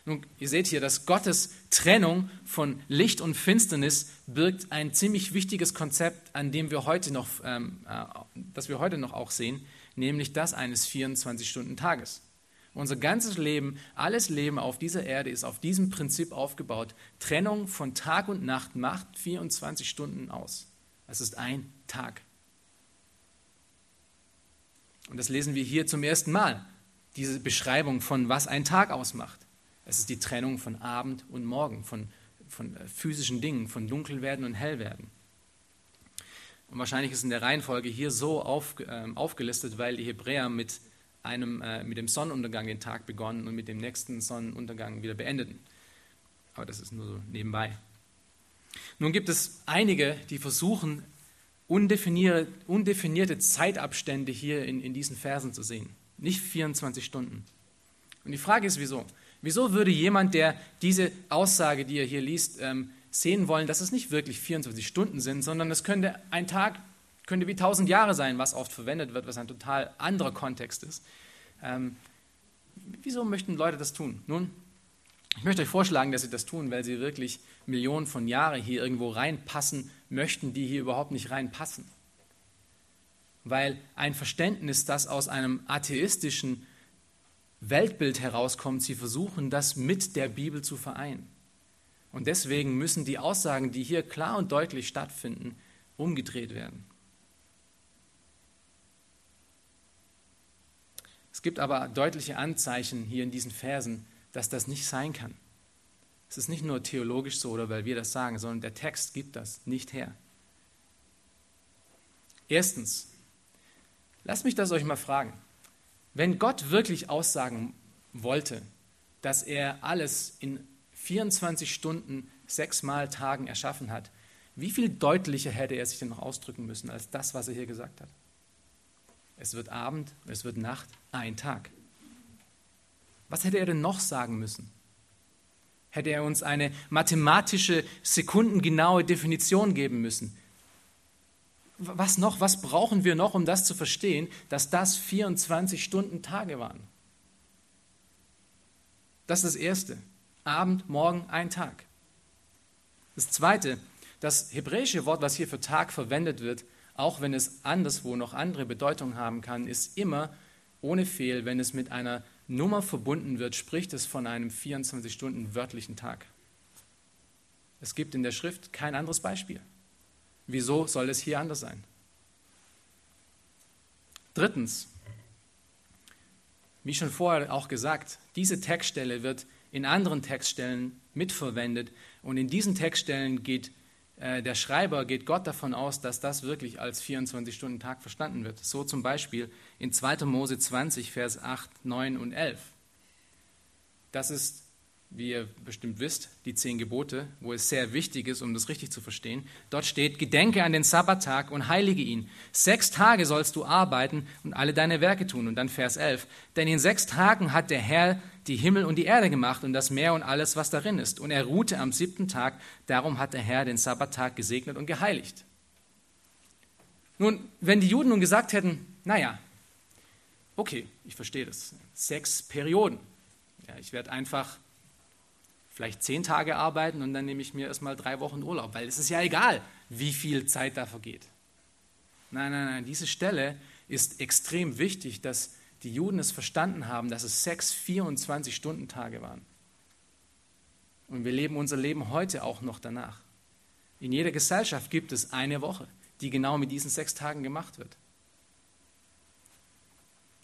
Nun, ihr seht hier, dass Gottes Trennung von Licht und Finsternis birgt ein ziemlich wichtiges Konzept, an dem wir heute noch, ähm, äh, das wir heute noch auch sehen, nämlich das eines 24-Stunden-Tages. Unser ganzes Leben, alles Leben auf dieser Erde ist auf diesem Prinzip aufgebaut. Trennung von Tag und Nacht macht 24 Stunden aus. Es ist ein Tag. Und das lesen wir hier zum ersten Mal, diese Beschreibung von was ein Tag ausmacht. Es ist die Trennung von Abend und Morgen, von, von äh, physischen Dingen, von Dunkelwerden und Hellwerden. Und wahrscheinlich ist in der Reihenfolge hier so auf, äh, aufgelistet, weil die Hebräer mit, einem, äh, mit dem Sonnenuntergang den Tag begonnen und mit dem nächsten Sonnenuntergang wieder beendeten. Aber das ist nur so nebenbei. Nun gibt es einige, die versuchen, undefinierte, undefinierte Zeitabstände hier in, in diesen Versen zu sehen. Nicht 24 Stunden. Und die Frage ist, wieso? Wieso würde jemand, der diese Aussage, die er hier liest, ähm, sehen wollen, dass es nicht wirklich 24 Stunden sind, sondern es könnte ein Tag, könnte wie 1000 Jahre sein, was oft verwendet wird, was ein total anderer Kontext ist. Ähm, wieso möchten Leute das tun? Nun, ich möchte euch vorschlagen, dass sie das tun, weil sie wirklich Millionen von Jahren hier irgendwo reinpassen möchten, die hier überhaupt nicht reinpassen. Weil ein Verständnis, das aus einem atheistischen Weltbild herauskommt, sie versuchen das mit der Bibel zu vereinen. Und deswegen müssen die Aussagen, die hier klar und deutlich stattfinden, umgedreht werden. Es gibt aber deutliche Anzeichen hier in diesen Versen, dass das nicht sein kann. Es ist nicht nur theologisch so oder weil wir das sagen, sondern der Text gibt das nicht her. Erstens, lasst mich das euch mal fragen. Wenn Gott wirklich aussagen wollte, dass er alles in 24 Stunden, sechsmal Tagen erschaffen hat, wie viel deutlicher hätte er sich denn noch ausdrücken müssen als das, was er hier gesagt hat? Es wird Abend, es wird Nacht, ein Tag. Was hätte er denn noch sagen müssen? Hätte er uns eine mathematische, sekundengenaue Definition geben müssen? Was noch? Was brauchen wir noch, um das zu verstehen, dass das 24 Stunden Tage waren? Das ist das Erste. Abend, Morgen, ein Tag. Das Zweite, das hebräische Wort, was hier für Tag verwendet wird, auch wenn es anderswo noch andere Bedeutung haben kann, ist immer ohne Fehl, wenn es mit einer Nummer verbunden wird, spricht es von einem 24 Stunden wörtlichen Tag. Es gibt in der Schrift kein anderes Beispiel. Wieso soll es hier anders sein? Drittens, wie schon vorher auch gesagt, diese Textstelle wird in anderen Textstellen mitverwendet und in diesen Textstellen geht äh, der Schreiber, geht Gott davon aus, dass das wirklich als 24-Stunden-Tag verstanden wird. So zum Beispiel in 2. Mose 20, Vers 8, 9 und 11. Das ist wie ihr bestimmt wisst, die zehn Gebote, wo es sehr wichtig ist, um das richtig zu verstehen. Dort steht, gedenke an den Sabbattag und heilige ihn. Sechs Tage sollst du arbeiten und alle deine Werke tun. Und dann Vers 11, denn in sechs Tagen hat der Herr die Himmel und die Erde gemacht und das Meer und alles, was darin ist. Und er ruhte am siebten Tag, darum hat der Herr den Sabbattag gesegnet und geheiligt. Nun, wenn die Juden nun gesagt hätten, naja, okay, ich verstehe das, sechs Perioden. Ja, ich werde einfach vielleicht zehn Tage arbeiten und dann nehme ich mir erstmal drei Wochen Urlaub, weil es ist ja egal, wie viel Zeit da vergeht. Nein, nein, nein, diese Stelle ist extrem wichtig, dass die Juden es verstanden haben, dass es sechs 24-Stunden-Tage waren. Und wir leben unser Leben heute auch noch danach. In jeder Gesellschaft gibt es eine Woche, die genau mit diesen sechs Tagen gemacht wird.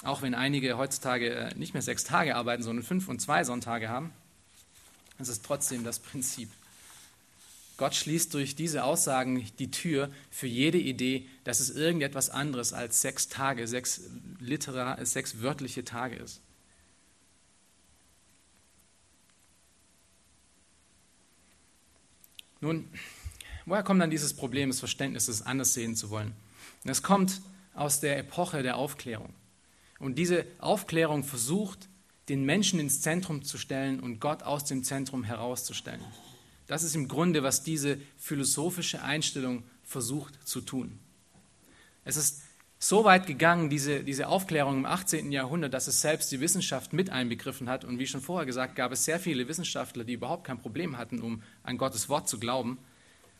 Auch wenn einige heutzutage äh, nicht mehr sechs Tage arbeiten, sondern fünf und zwei Sonntage haben, es ist trotzdem das Prinzip. Gott schließt durch diese Aussagen die Tür für jede Idee, dass es irgendetwas anderes als sechs Tage, sechs, literar, sechs wörtliche Tage ist. Nun, woher kommt dann dieses Problem des Verständnisses, anders sehen zu wollen? Das kommt aus der Epoche der Aufklärung. Und diese Aufklärung versucht, den Menschen ins Zentrum zu stellen und Gott aus dem Zentrum herauszustellen. Das ist im Grunde, was diese philosophische Einstellung versucht zu tun. Es ist so weit gegangen, diese, diese Aufklärung im 18. Jahrhundert, dass es selbst die Wissenschaft mit einbegriffen hat. Und wie schon vorher gesagt, gab es sehr viele Wissenschaftler, die überhaupt kein Problem hatten, um an Gottes Wort zu glauben.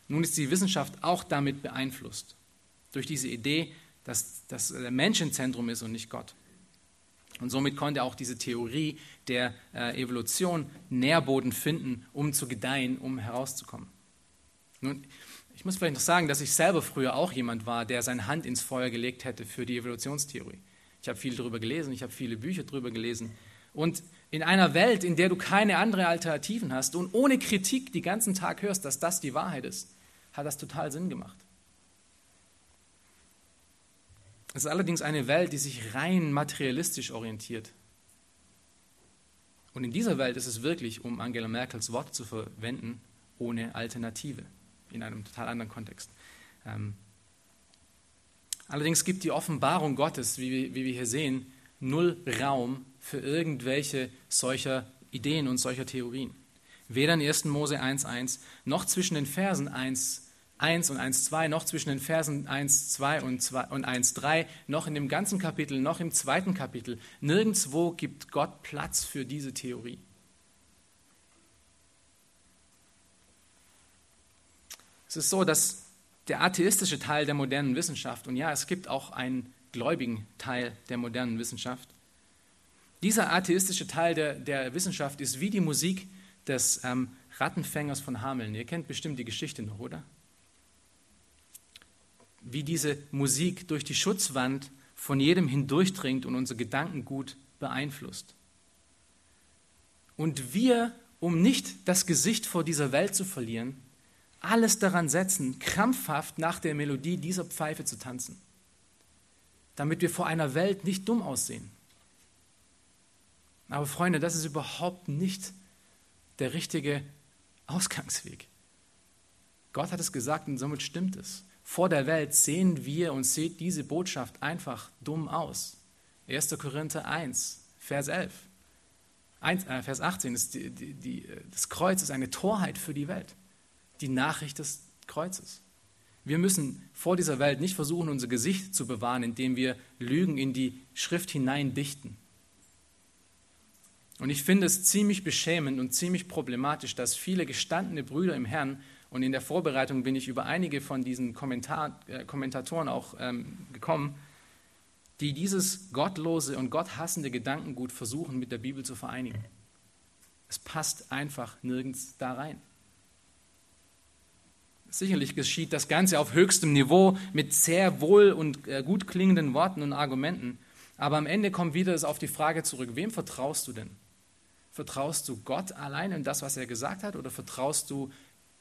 Nun ist die Wissenschaft auch damit beeinflusst, durch diese Idee, dass, dass der Mensch im Zentrum ist und nicht Gott. Und somit konnte auch diese Theorie der äh, Evolution Nährboden finden, um zu gedeihen, um herauszukommen. Nun, ich muss vielleicht noch sagen, dass ich selber früher auch jemand war, der seine Hand ins Feuer gelegt hätte für die Evolutionstheorie. Ich habe viel darüber gelesen, ich habe viele Bücher darüber gelesen. Und in einer Welt, in der du keine anderen Alternativen hast und ohne Kritik den ganzen Tag hörst, dass das die Wahrheit ist, hat das total Sinn gemacht. Es ist allerdings eine Welt, die sich rein materialistisch orientiert. Und in dieser Welt ist es wirklich, um Angela Merkels Wort zu verwenden, ohne Alternative, in einem total anderen Kontext. Ähm, allerdings gibt die Offenbarung Gottes, wie, wie wir hier sehen, null Raum für irgendwelche solcher Ideen und solcher Theorien. Weder in 1. Mose 1.1 noch zwischen den Versen 1 1 und 1,2, noch zwischen den Versen 1, 2 und, 2 und 1, 3, noch in dem ganzen Kapitel, noch im zweiten Kapitel. Nirgendwo gibt Gott Platz für diese Theorie. Es ist so, dass der atheistische Teil der modernen Wissenschaft, und ja, es gibt auch einen gläubigen Teil der modernen Wissenschaft, dieser atheistische Teil der, der Wissenschaft ist wie die Musik des ähm, Rattenfängers von Hameln. Ihr kennt bestimmt die Geschichte noch, oder? Wie diese Musik durch die Schutzwand von jedem hindurchdringt und unser Gedankengut beeinflusst. Und wir, um nicht das Gesicht vor dieser Welt zu verlieren, alles daran setzen, krampfhaft nach der Melodie dieser Pfeife zu tanzen, damit wir vor einer Welt nicht dumm aussehen. Aber Freunde, das ist überhaupt nicht der richtige Ausgangsweg. Gott hat es gesagt und somit stimmt es vor der Welt sehen wir und sieht diese Botschaft einfach dumm aus. 1. Korinther 1, Vers 11. 1, äh, Vers 18 ist die, die, die, das Kreuz ist eine Torheit für die Welt. Die Nachricht des Kreuzes. Wir müssen vor dieser Welt nicht versuchen, unser Gesicht zu bewahren, indem wir Lügen in die Schrift hinein dichten. Und ich finde es ziemlich beschämend und ziemlich problematisch, dass viele gestandene Brüder im Herrn und in der Vorbereitung bin ich über einige von diesen Kommentar, äh, Kommentatoren auch ähm, gekommen, die dieses gottlose und gotthassende Gedankengut versuchen mit der Bibel zu vereinigen. Es passt einfach nirgends da rein. Sicherlich geschieht das Ganze auf höchstem Niveau mit sehr wohl und äh, gut klingenden Worten und Argumenten. Aber am Ende kommt wieder auf die Frage zurück, wem vertraust du denn? Vertraust du Gott allein in das, was er gesagt hat, oder vertraust du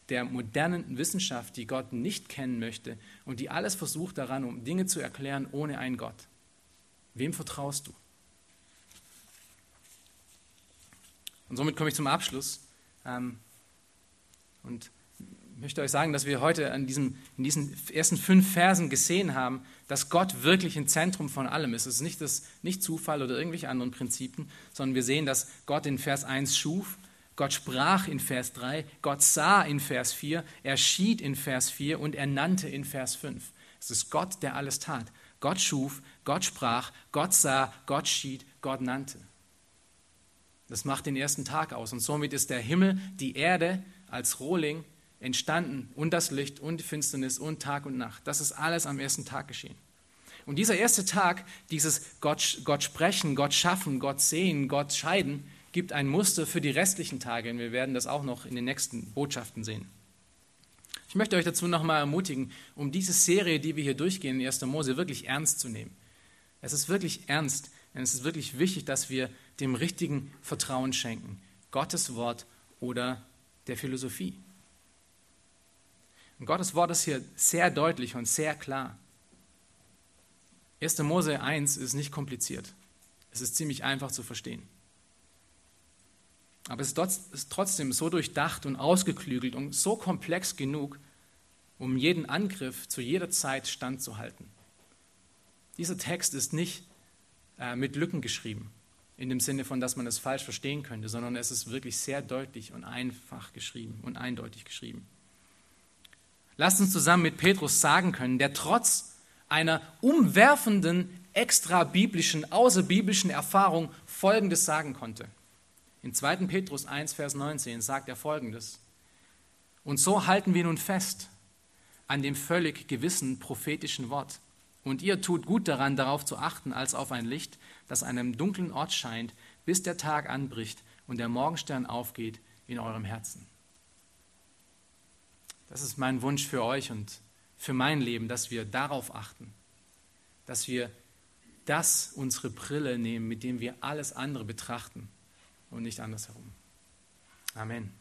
der modernen Wissenschaft, die Gott nicht kennen möchte und die alles versucht daran, um Dinge zu erklären ohne einen Gott. Wem vertraust du? Und somit komme ich zum Abschluss ähm, und möchte euch sagen, dass wir heute an diesem, in diesen ersten fünf Versen gesehen haben, dass Gott wirklich im Zentrum von allem ist. Es ist nicht, das, nicht Zufall oder irgendwelche anderen Prinzipien, sondern wir sehen, dass Gott in Vers 1 schuf, Gott sprach in Vers 3, Gott sah in Vers 4, er schied in Vers 4 und er nannte in Vers 5. Es ist Gott, der alles tat. Gott schuf, Gott sprach, Gott sah, Gott schied, Gott nannte. Das macht den ersten Tag aus. Und somit ist der Himmel, die Erde als Rohling entstanden und das Licht und die Finsternis und Tag und Nacht. Das ist alles am ersten Tag geschehen. Und dieser erste Tag, dieses Gott, Gott sprechen, Gott schaffen, Gott sehen, Gott scheiden, gibt ein Muster für die restlichen Tage und wir werden das auch noch in den nächsten Botschaften sehen. Ich möchte euch dazu nochmal ermutigen, um diese Serie, die wir hier durchgehen in 1. Mose, wirklich ernst zu nehmen. Es ist wirklich ernst und es ist wirklich wichtig, dass wir dem richtigen Vertrauen schenken. Gottes Wort oder der Philosophie. Und Gottes Wort ist hier sehr deutlich und sehr klar. 1. Mose 1 ist nicht kompliziert. Es ist ziemlich einfach zu verstehen. Aber es ist trotzdem so durchdacht und ausgeklügelt und so komplex genug, um jeden Angriff zu jeder Zeit standzuhalten. Dieser Text ist nicht äh, mit Lücken geschrieben, in dem Sinne von, dass man es falsch verstehen könnte, sondern es ist wirklich sehr deutlich und einfach geschrieben und eindeutig geschrieben. Lasst uns zusammen mit Petrus sagen können, der trotz einer umwerfenden, extra biblischen, außerbiblischen Erfahrung Folgendes sagen konnte. In 2. Petrus 1, Vers 19 sagt er Folgendes. Und so halten wir nun fest an dem völlig gewissen prophetischen Wort. Und ihr tut gut daran, darauf zu achten, als auf ein Licht, das an einem dunklen Ort scheint, bis der Tag anbricht und der Morgenstern aufgeht in eurem Herzen. Das ist mein Wunsch für euch und für mein Leben, dass wir darauf achten, dass wir das unsere Brille nehmen, mit dem wir alles andere betrachten und nicht andersherum. Amen.